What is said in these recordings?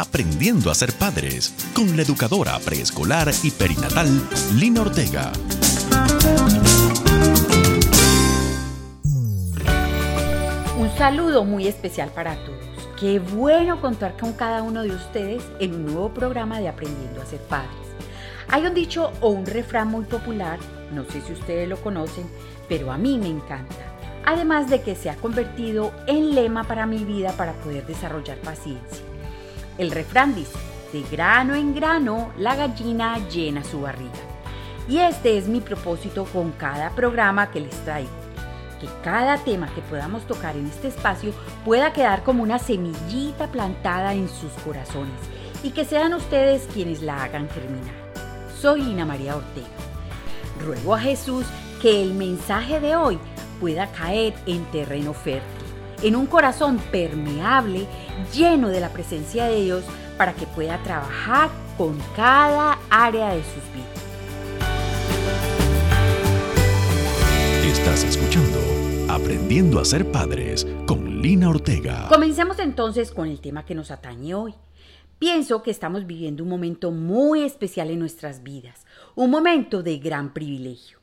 Aprendiendo a ser padres con la educadora preescolar y perinatal Lina Ortega. Un saludo muy especial para todos. Qué bueno contar con cada uno de ustedes en un nuevo programa de Aprendiendo a ser padres. Hay un dicho o un refrán muy popular, no sé si ustedes lo conocen, pero a mí me encanta. Además de que se ha convertido en lema para mi vida para poder desarrollar paciencia. El refrán dice, de grano en grano la gallina llena su barriga. Y este es mi propósito con cada programa que les traigo. Que cada tema que podamos tocar en este espacio pueda quedar como una semillita plantada en sus corazones y que sean ustedes quienes la hagan germinar. Soy Lina María Ortega. Ruego a Jesús que el mensaje de hoy pueda caer en terreno fértil, en un corazón permeable, lleno de la presencia de Dios, para que pueda trabajar con cada área de sus vidas. Estás escuchando Aprendiendo a ser padres con Lina Ortega. Comencemos entonces con el tema que nos atañe hoy. Pienso que estamos viviendo un momento muy especial en nuestras vidas, un momento de gran privilegio.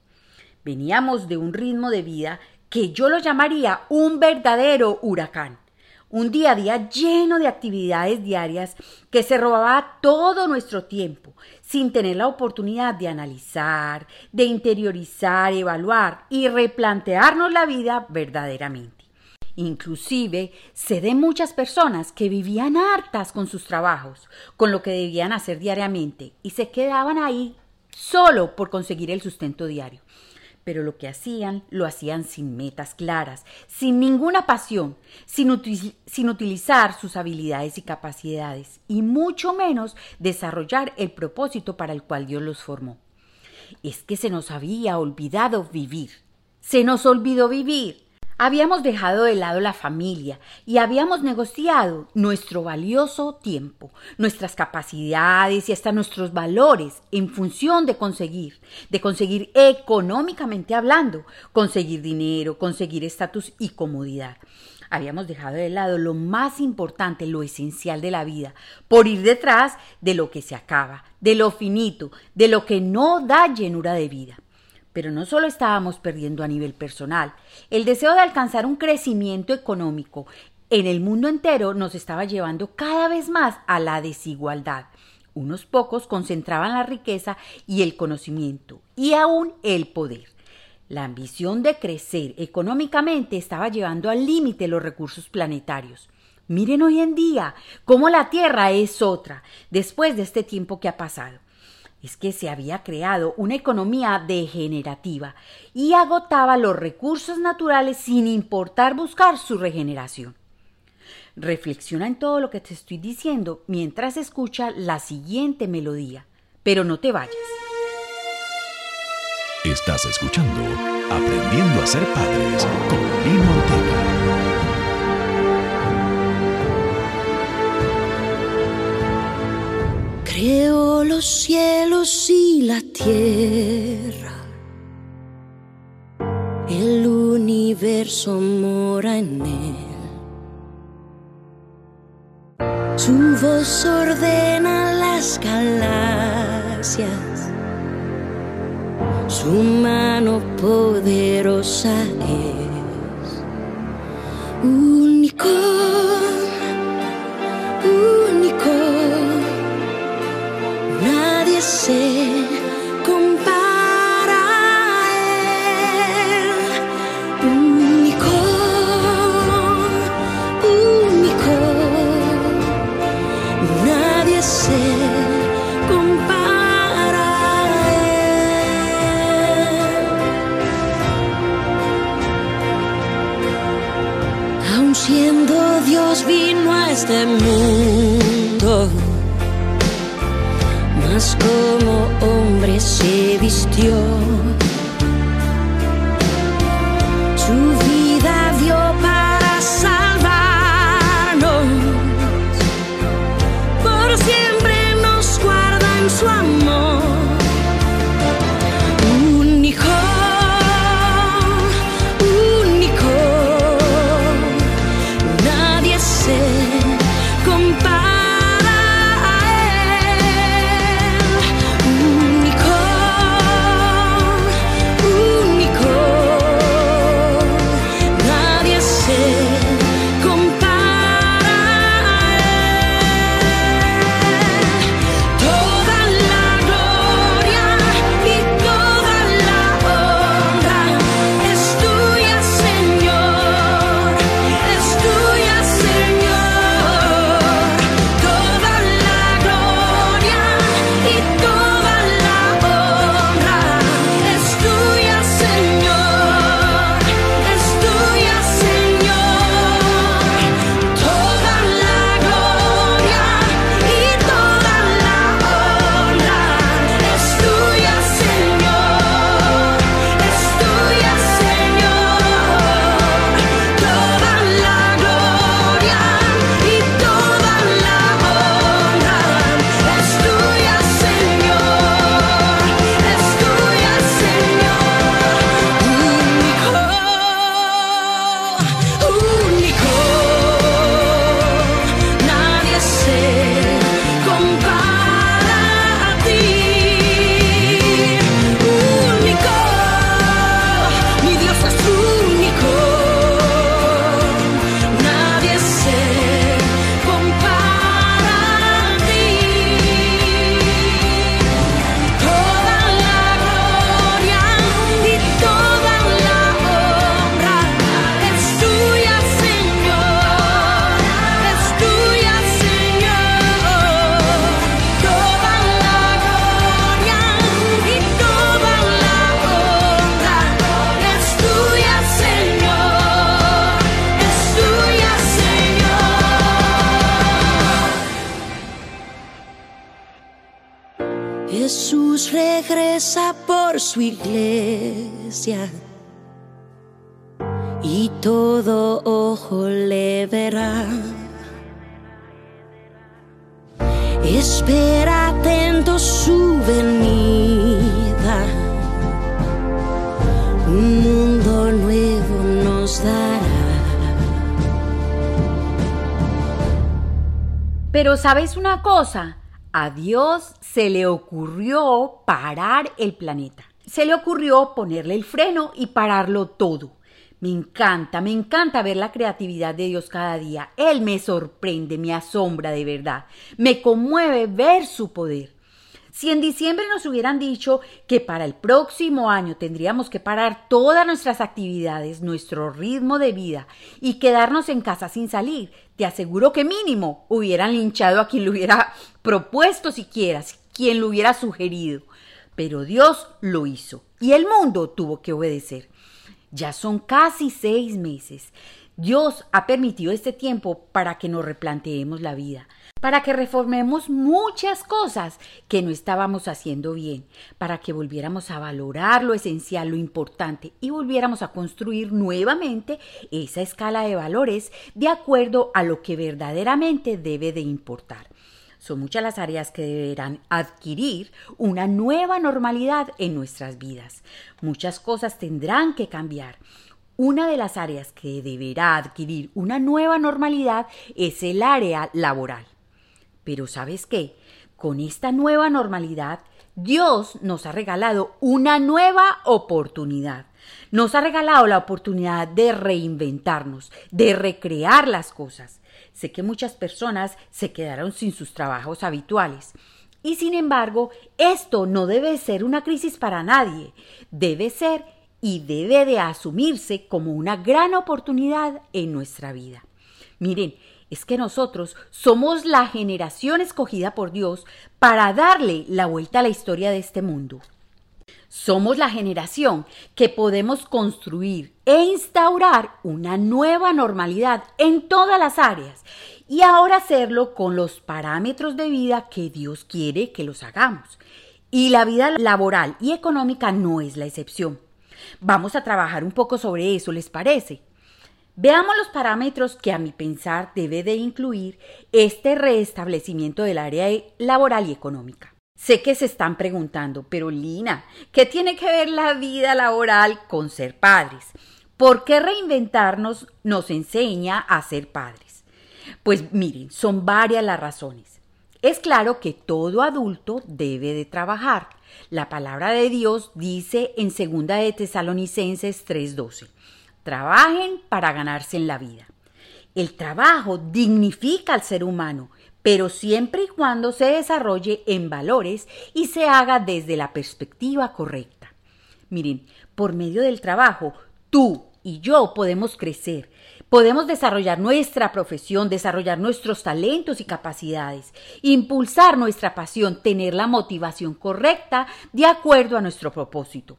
Veníamos de un ritmo de vida que yo lo llamaría un verdadero huracán, un día a día lleno de actividades diarias que se robaba todo nuestro tiempo, sin tener la oportunidad de analizar, de interiorizar, evaluar y replantearnos la vida verdaderamente. Inclusive sé de muchas personas que vivían hartas con sus trabajos, con lo que debían hacer diariamente, y se quedaban ahí solo por conseguir el sustento diario. Pero lo que hacían lo hacían sin metas claras, sin ninguna pasión, sin, sin utilizar sus habilidades y capacidades, y mucho menos desarrollar el propósito para el cual Dios los formó. Es que se nos había olvidado vivir. Se nos olvidó vivir. Habíamos dejado de lado la familia y habíamos negociado nuestro valioso tiempo, nuestras capacidades y hasta nuestros valores en función de conseguir, de conseguir económicamente hablando, conseguir dinero, conseguir estatus y comodidad. Habíamos dejado de lado lo más importante, lo esencial de la vida, por ir detrás de lo que se acaba, de lo finito, de lo que no da llenura de vida. Pero no solo estábamos perdiendo a nivel personal, el deseo de alcanzar un crecimiento económico en el mundo entero nos estaba llevando cada vez más a la desigualdad. Unos pocos concentraban la riqueza y el conocimiento y aún el poder. La ambición de crecer económicamente estaba llevando al límite los recursos planetarios. Miren hoy en día cómo la Tierra es otra después de este tiempo que ha pasado es que se había creado una economía degenerativa y agotaba los recursos naturales sin importar buscar su regeneración. Reflexiona en todo lo que te estoy diciendo mientras escucha la siguiente melodía, pero no te vayas. Estás escuchando Aprendiendo a ser padres con Lino Ortega. Creo los cielos y la tierra. El universo mora en él. Su voz ordena las galaxias. Su mano poderosa es único regresa por su iglesia y todo ojo le verá. Espera atento su venida. Un mundo nuevo nos dará. Pero ¿sabes una cosa? A Dios se le ocurrió parar el planeta. Se le ocurrió ponerle el freno y pararlo todo. Me encanta, me encanta ver la creatividad de Dios cada día. Él me sorprende, me asombra de verdad. Me conmueve ver su poder. Si en diciembre nos hubieran dicho que para el próximo año tendríamos que parar todas nuestras actividades, nuestro ritmo de vida y quedarnos en casa sin salir, te aseguro que mínimo hubieran linchado a quien lo hubiera propuesto siquiera, quien lo hubiera sugerido. Pero Dios lo hizo y el mundo tuvo que obedecer. Ya son casi seis meses. Dios ha permitido este tiempo para que nos replanteemos la vida, para que reformemos muchas cosas que no estábamos haciendo bien, para que volviéramos a valorar lo esencial, lo importante y volviéramos a construir nuevamente esa escala de valores de acuerdo a lo que verdaderamente debe de importar. Son muchas las áreas que deberán adquirir una nueva normalidad en nuestras vidas. Muchas cosas tendrán que cambiar. Una de las áreas que deberá adquirir una nueva normalidad es el área laboral. Pero ¿sabes qué? Con esta nueva normalidad, Dios nos ha regalado una nueva oportunidad. Nos ha regalado la oportunidad de reinventarnos, de recrear las cosas. Sé que muchas personas se quedaron sin sus trabajos habituales. Y sin embargo, esto no debe ser una crisis para nadie. Debe ser y debe de asumirse como una gran oportunidad en nuestra vida. Miren, es que nosotros somos la generación escogida por Dios para darle la vuelta a la historia de este mundo. Somos la generación que podemos construir e instaurar una nueva normalidad en todas las áreas y ahora hacerlo con los parámetros de vida que Dios quiere que los hagamos. Y la vida laboral y económica no es la excepción. Vamos a trabajar un poco sobre eso, ¿les parece? Veamos los parámetros que a mi pensar debe de incluir este restablecimiento del área laboral y económica. Sé que se están preguntando, pero Lina, ¿qué tiene que ver la vida laboral con ser padres? ¿Por qué reinventarnos nos enseña a ser padres? Pues miren, son varias las razones. Es claro que todo adulto debe de trabajar. La palabra de Dios dice en 2 de Tesalonicenses 3:12, trabajen para ganarse en la vida. El trabajo dignifica al ser humano pero siempre y cuando se desarrolle en valores y se haga desde la perspectiva correcta. Miren, por medio del trabajo, tú y yo podemos crecer, podemos desarrollar nuestra profesión, desarrollar nuestros talentos y capacidades, impulsar nuestra pasión, tener la motivación correcta de acuerdo a nuestro propósito.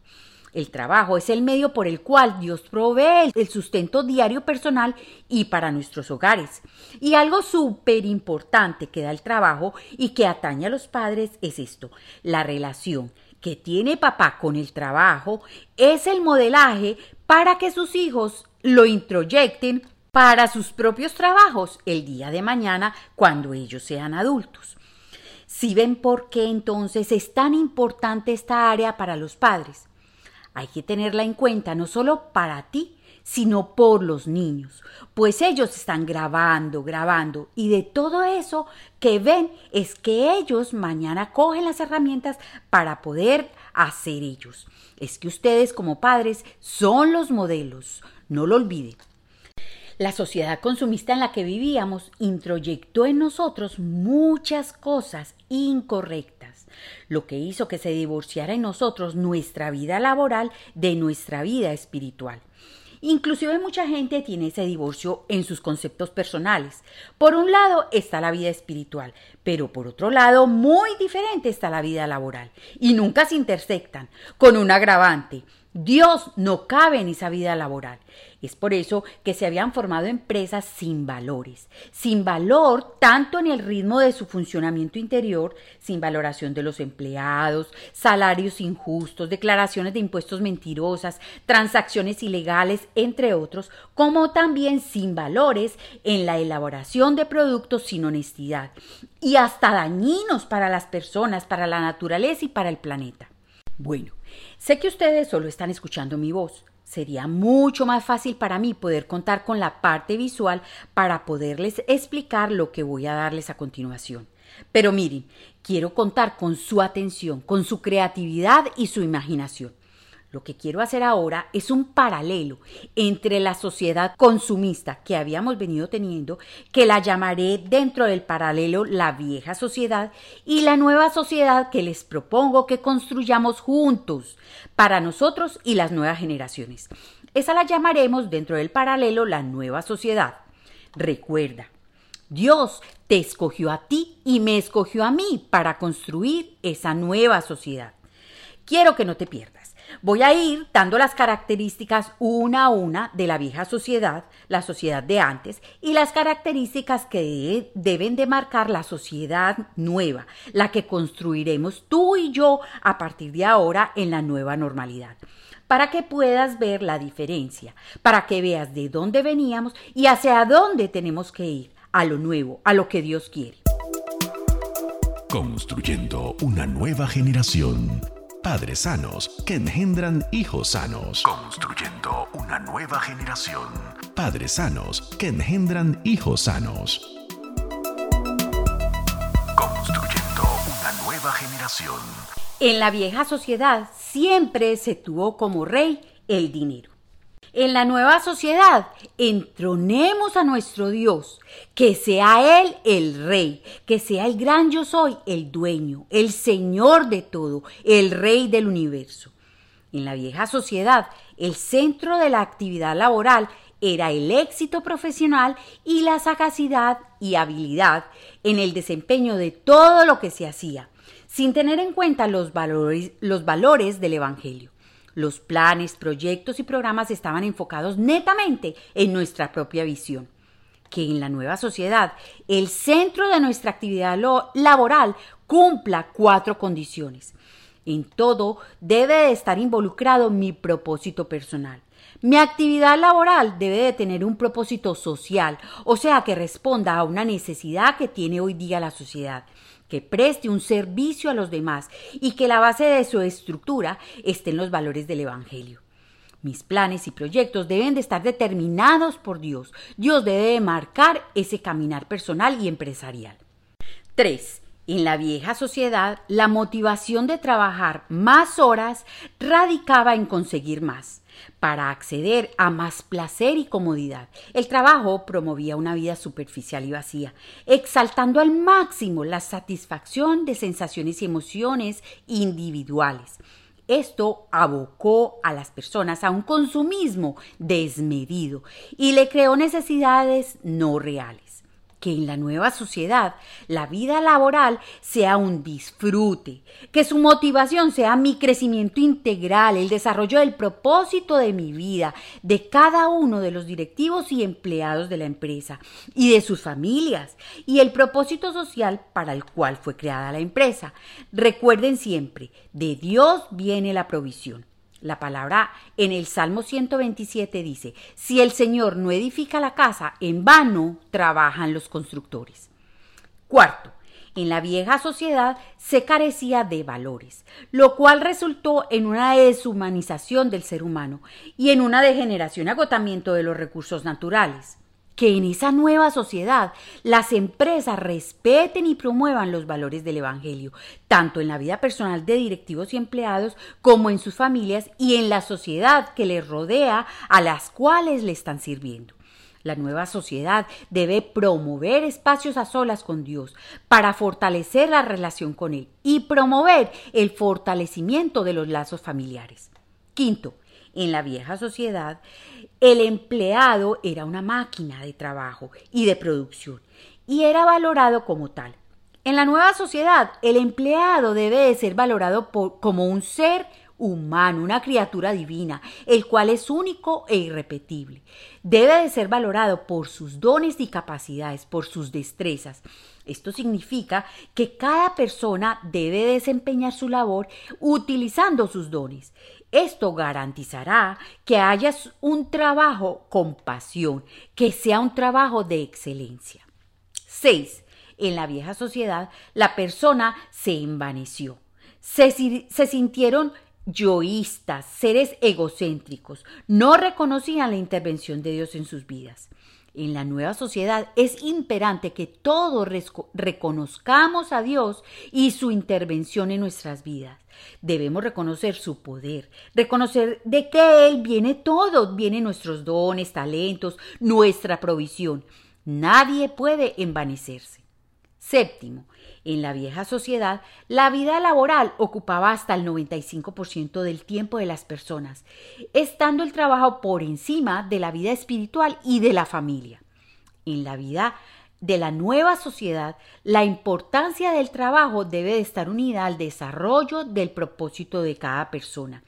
El trabajo es el medio por el cual Dios provee el sustento diario personal y para nuestros hogares. Y algo súper importante que da el trabajo y que atañe a los padres es esto, la relación que tiene papá con el trabajo es el modelaje para que sus hijos lo introyecten para sus propios trabajos el día de mañana cuando ellos sean adultos. Si ven por qué entonces es tan importante esta área para los padres, hay que tenerla en cuenta no solo para ti, sino por los niños, pues ellos están grabando, grabando, y de todo eso que ven es que ellos mañana cogen las herramientas para poder hacer ellos. Es que ustedes como padres son los modelos, no lo olviden. La sociedad consumista en la que vivíamos introyectó en nosotros muchas cosas incorrectas lo que hizo que se divorciara en nosotros nuestra vida laboral de nuestra vida espiritual. Inclusive mucha gente tiene ese divorcio en sus conceptos personales. Por un lado está la vida espiritual, pero por otro lado muy diferente está la vida laboral y nunca se intersectan con un agravante. Dios no cabe en esa vida laboral. Es por eso que se habían formado empresas sin valores, sin valor tanto en el ritmo de su funcionamiento interior, sin valoración de los empleados, salarios injustos, declaraciones de impuestos mentirosas, transacciones ilegales, entre otros, como también sin valores en la elaboración de productos sin honestidad y hasta dañinos para las personas, para la naturaleza y para el planeta. Bueno, sé que ustedes solo están escuchando mi voz, Sería mucho más fácil para mí poder contar con la parte visual para poderles explicar lo que voy a darles a continuación. Pero miren, quiero contar con su atención, con su creatividad y su imaginación. Lo que quiero hacer ahora es un paralelo entre la sociedad consumista que habíamos venido teniendo, que la llamaré dentro del paralelo la vieja sociedad, y la nueva sociedad que les propongo que construyamos juntos para nosotros y las nuevas generaciones. Esa la llamaremos dentro del paralelo la nueva sociedad. Recuerda, Dios te escogió a ti y me escogió a mí para construir esa nueva sociedad. Quiero que no te pierdas. Voy a ir dando las características una a una de la vieja sociedad, la sociedad de antes, y las características que deben de marcar la sociedad nueva, la que construiremos tú y yo a partir de ahora en la nueva normalidad para que puedas ver la diferencia, para que veas de dónde veníamos y hacia dónde tenemos que ir, a lo nuevo, a lo que Dios quiere. Construyendo una nueva generación padres sanos que engendran hijos sanos. Construyendo una nueva generación. Padres sanos que engendran hijos sanos. Construyendo una nueva generación. En la vieja sociedad siempre se tuvo como rey el dinero en la nueva sociedad, entronemos a nuestro Dios, que sea Él el Rey, que sea el gran yo soy, el dueño, el Señor de todo, el Rey del universo. En la vieja sociedad, el centro de la actividad laboral era el éxito profesional y la sagacidad y habilidad en el desempeño de todo lo que se hacía, sin tener en cuenta los valores, los valores del Evangelio. Los planes, proyectos y programas estaban enfocados netamente en nuestra propia visión. Que en la nueva sociedad el centro de nuestra actividad laboral cumpla cuatro condiciones. En todo debe de estar involucrado mi propósito personal. Mi actividad laboral debe de tener un propósito social, o sea, que responda a una necesidad que tiene hoy día la sociedad que preste un servicio a los demás y que la base de su estructura esté en los valores del Evangelio. Mis planes y proyectos deben de estar determinados por Dios. Dios debe de marcar ese caminar personal y empresarial. 3. En la vieja sociedad, la motivación de trabajar más horas radicaba en conseguir más para acceder a más placer y comodidad. El trabajo promovía una vida superficial y vacía, exaltando al máximo la satisfacción de sensaciones y emociones individuales. Esto abocó a las personas a un consumismo desmedido y le creó necesidades no reales que en la nueva sociedad la vida laboral sea un disfrute, que su motivación sea mi crecimiento integral, el desarrollo del propósito de mi vida, de cada uno de los directivos y empleados de la empresa y de sus familias, y el propósito social para el cual fue creada la empresa. Recuerden siempre, de Dios viene la provisión. La palabra en el Salmo 127 dice, si el Señor no edifica la casa, en vano trabajan los constructores. Cuarto, en la vieja sociedad se carecía de valores, lo cual resultó en una deshumanización del ser humano y en una degeneración y agotamiento de los recursos naturales que en esa nueva sociedad las empresas respeten y promuevan los valores del Evangelio, tanto en la vida personal de directivos y empleados como en sus familias y en la sociedad que les rodea a las cuales le están sirviendo. La nueva sociedad debe promover espacios a solas con Dios para fortalecer la relación con Él y promover el fortalecimiento de los lazos familiares. Quinto, en la vieja sociedad, el empleado era una máquina de trabajo y de producción y era valorado como tal. En la nueva sociedad, el empleado debe de ser valorado como un ser humano, una criatura divina, el cual es único e irrepetible. Debe de ser valorado por sus dones y capacidades, por sus destrezas. Esto significa que cada persona debe desempeñar su labor utilizando sus dones. Esto garantizará que haya un trabajo con pasión, que sea un trabajo de excelencia. 6. En la vieja sociedad, la persona se envaneció. Se, se sintieron yoístas, seres egocéntricos, no reconocían la intervención de Dios en sus vidas. En la nueva sociedad es imperante que todos reconozcamos a Dios y su intervención en nuestras vidas. Debemos reconocer su poder, reconocer de que Él viene todo, vienen nuestros dones, talentos, nuestra provisión. Nadie puede envanecerse. Séptimo, en la vieja sociedad, la vida laboral ocupaba hasta el 95% del tiempo de las personas, estando el trabajo por encima de la vida espiritual y de la familia. En la vida de la nueva sociedad, la importancia del trabajo debe de estar unida al desarrollo del propósito de cada persona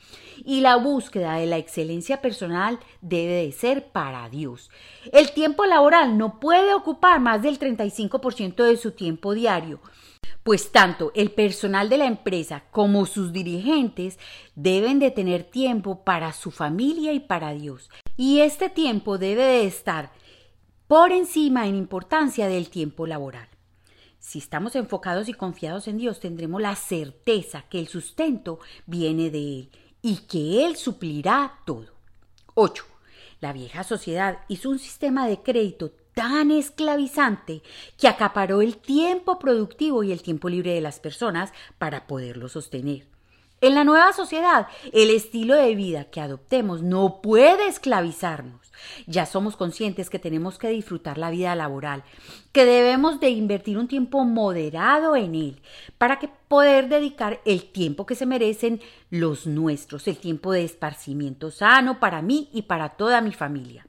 y la búsqueda de la excelencia personal debe de ser para Dios. El tiempo laboral no puede ocupar más del 35% de su tiempo diario, pues tanto el personal de la empresa como sus dirigentes deben de tener tiempo para su familia y para Dios. Y este tiempo debe de estar por encima en importancia del tiempo laboral. Si estamos enfocados y confiados en Dios, tendremos la certeza que el sustento viene de Él y que Él suplirá todo. 8. La vieja sociedad hizo un sistema de crédito tan esclavizante que acaparó el tiempo productivo y el tiempo libre de las personas para poderlo sostener. En la nueva sociedad, el estilo de vida que adoptemos no puede esclavizarnos. Ya somos conscientes que tenemos que disfrutar la vida laboral, que debemos de invertir un tiempo moderado en él para que poder dedicar el tiempo que se merecen los nuestros, el tiempo de esparcimiento sano para mí y para toda mi familia.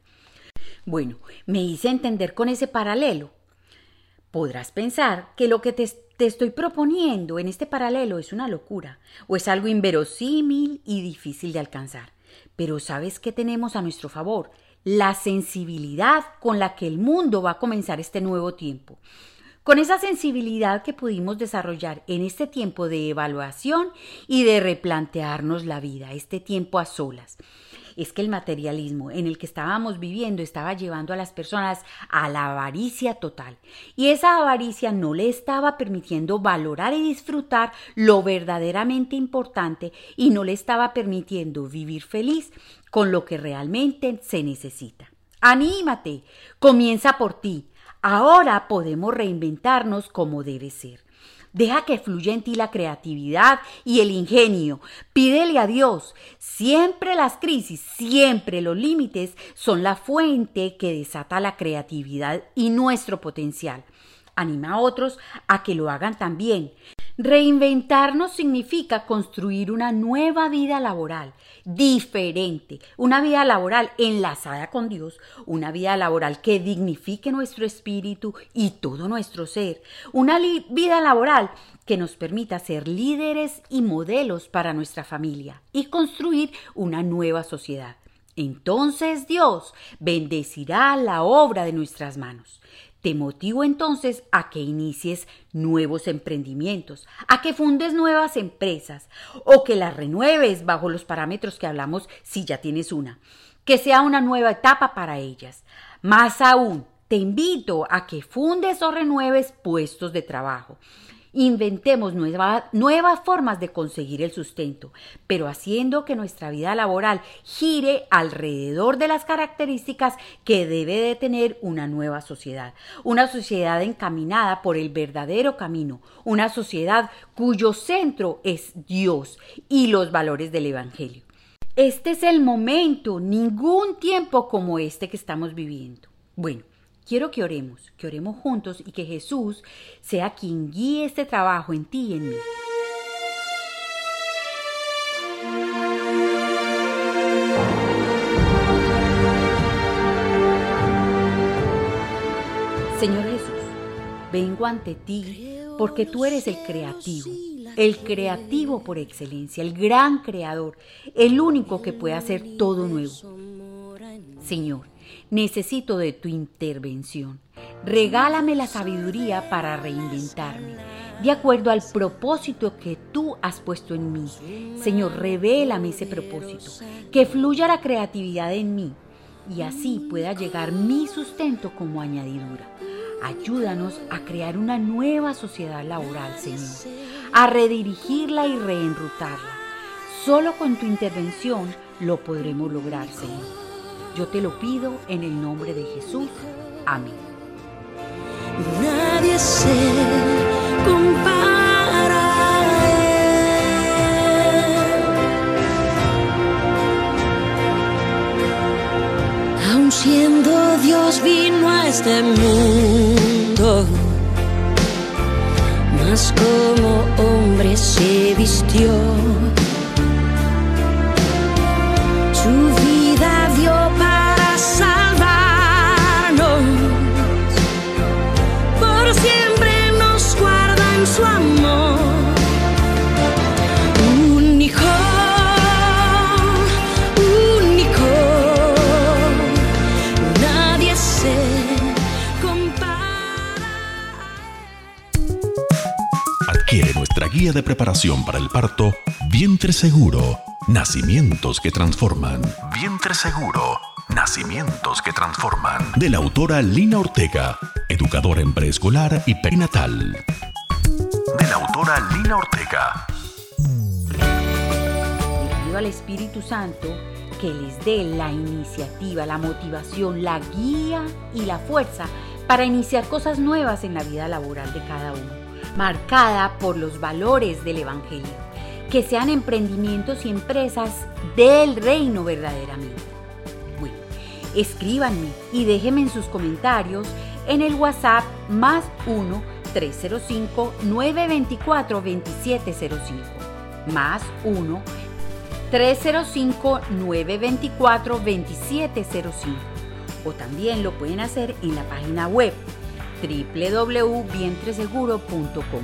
Bueno, me hice entender con ese paralelo. Podrás pensar que lo que te te estoy proponiendo en este paralelo es una locura o es algo inverosímil y difícil de alcanzar. Pero ¿sabes qué tenemos a nuestro favor? La sensibilidad con la que el mundo va a comenzar este nuevo tiempo. Con esa sensibilidad que pudimos desarrollar en este tiempo de evaluación y de replantearnos la vida, este tiempo a solas es que el materialismo en el que estábamos viviendo estaba llevando a las personas a la avaricia total. Y esa avaricia no le estaba permitiendo valorar y disfrutar lo verdaderamente importante y no le estaba permitiendo vivir feliz con lo que realmente se necesita. Anímate, comienza por ti. Ahora podemos reinventarnos como debe ser. Deja que fluya en ti la creatividad y el ingenio. Pídele a Dios. Siempre las crisis, siempre los límites son la fuente que desata la creatividad y nuestro potencial. Anima a otros a que lo hagan también. Reinventarnos significa construir una nueva vida laboral, diferente, una vida laboral enlazada con Dios, una vida laboral que dignifique nuestro espíritu y todo nuestro ser, una vida laboral que nos permita ser líderes y modelos para nuestra familia y construir una nueva sociedad. Entonces Dios bendecirá la obra de nuestras manos. Te motivo entonces a que inicies nuevos emprendimientos, a que fundes nuevas empresas o que las renueves bajo los parámetros que hablamos si ya tienes una, que sea una nueva etapa para ellas. Más aún, te invito a que fundes o renueves puestos de trabajo Inventemos nuevas formas de conseguir el sustento, pero haciendo que nuestra vida laboral gire alrededor de las características que debe de tener una nueva sociedad, una sociedad encaminada por el verdadero camino, una sociedad cuyo centro es Dios y los valores del Evangelio. Este es el momento, ningún tiempo como este que estamos viviendo. Bueno, Quiero que oremos, que oremos juntos y que Jesús sea quien guíe este trabajo en ti y en mí. Señor Jesús, vengo ante ti porque tú eres el creativo, el creativo por excelencia, el gran creador, el único que puede hacer todo nuevo. Señor, necesito de tu intervención. Regálame la sabiduría para reinventarme, de acuerdo al propósito que tú has puesto en mí. Señor, revélame ese propósito, que fluya la creatividad en mí y así pueda llegar mi sustento como añadidura. Ayúdanos a crear una nueva sociedad laboral, Señor, a redirigirla y reenrutarla. Solo con tu intervención lo podremos lograr, Señor. Yo te lo pido en el nombre de Jesús. Amén. Nadie se compara Aun siendo Dios vino a este mundo, más como hombre se vistió. De preparación para el parto Vientre Seguro, Nacimientos que Transforman. Vientre Seguro, Nacimientos que Transforman. De la autora Lina Ortega, educadora en preescolar y perinatal. De la autora Lina Ortega. Le pido al Espíritu Santo que les dé la iniciativa, la motivación, la guía y la fuerza para iniciar cosas nuevas en la vida laboral de cada uno marcada por los valores del Evangelio, que sean emprendimientos y empresas del reino verdaderamente. Bueno, escríbanme y déjenme en sus comentarios en el WhatsApp más 1 305 924 2705 más 1 305 924 2705 o también lo pueden hacer en la página web www.vientreseguro.com.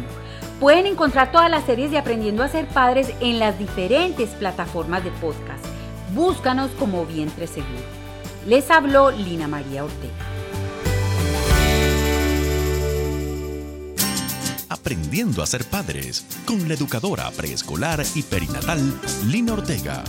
Pueden encontrar todas las series de Aprendiendo a ser padres en las diferentes plataformas de podcast. Búscanos como Vientre Seguro. Les habló Lina María Ortega. Aprendiendo a ser padres con la educadora preescolar y perinatal Lina Ortega.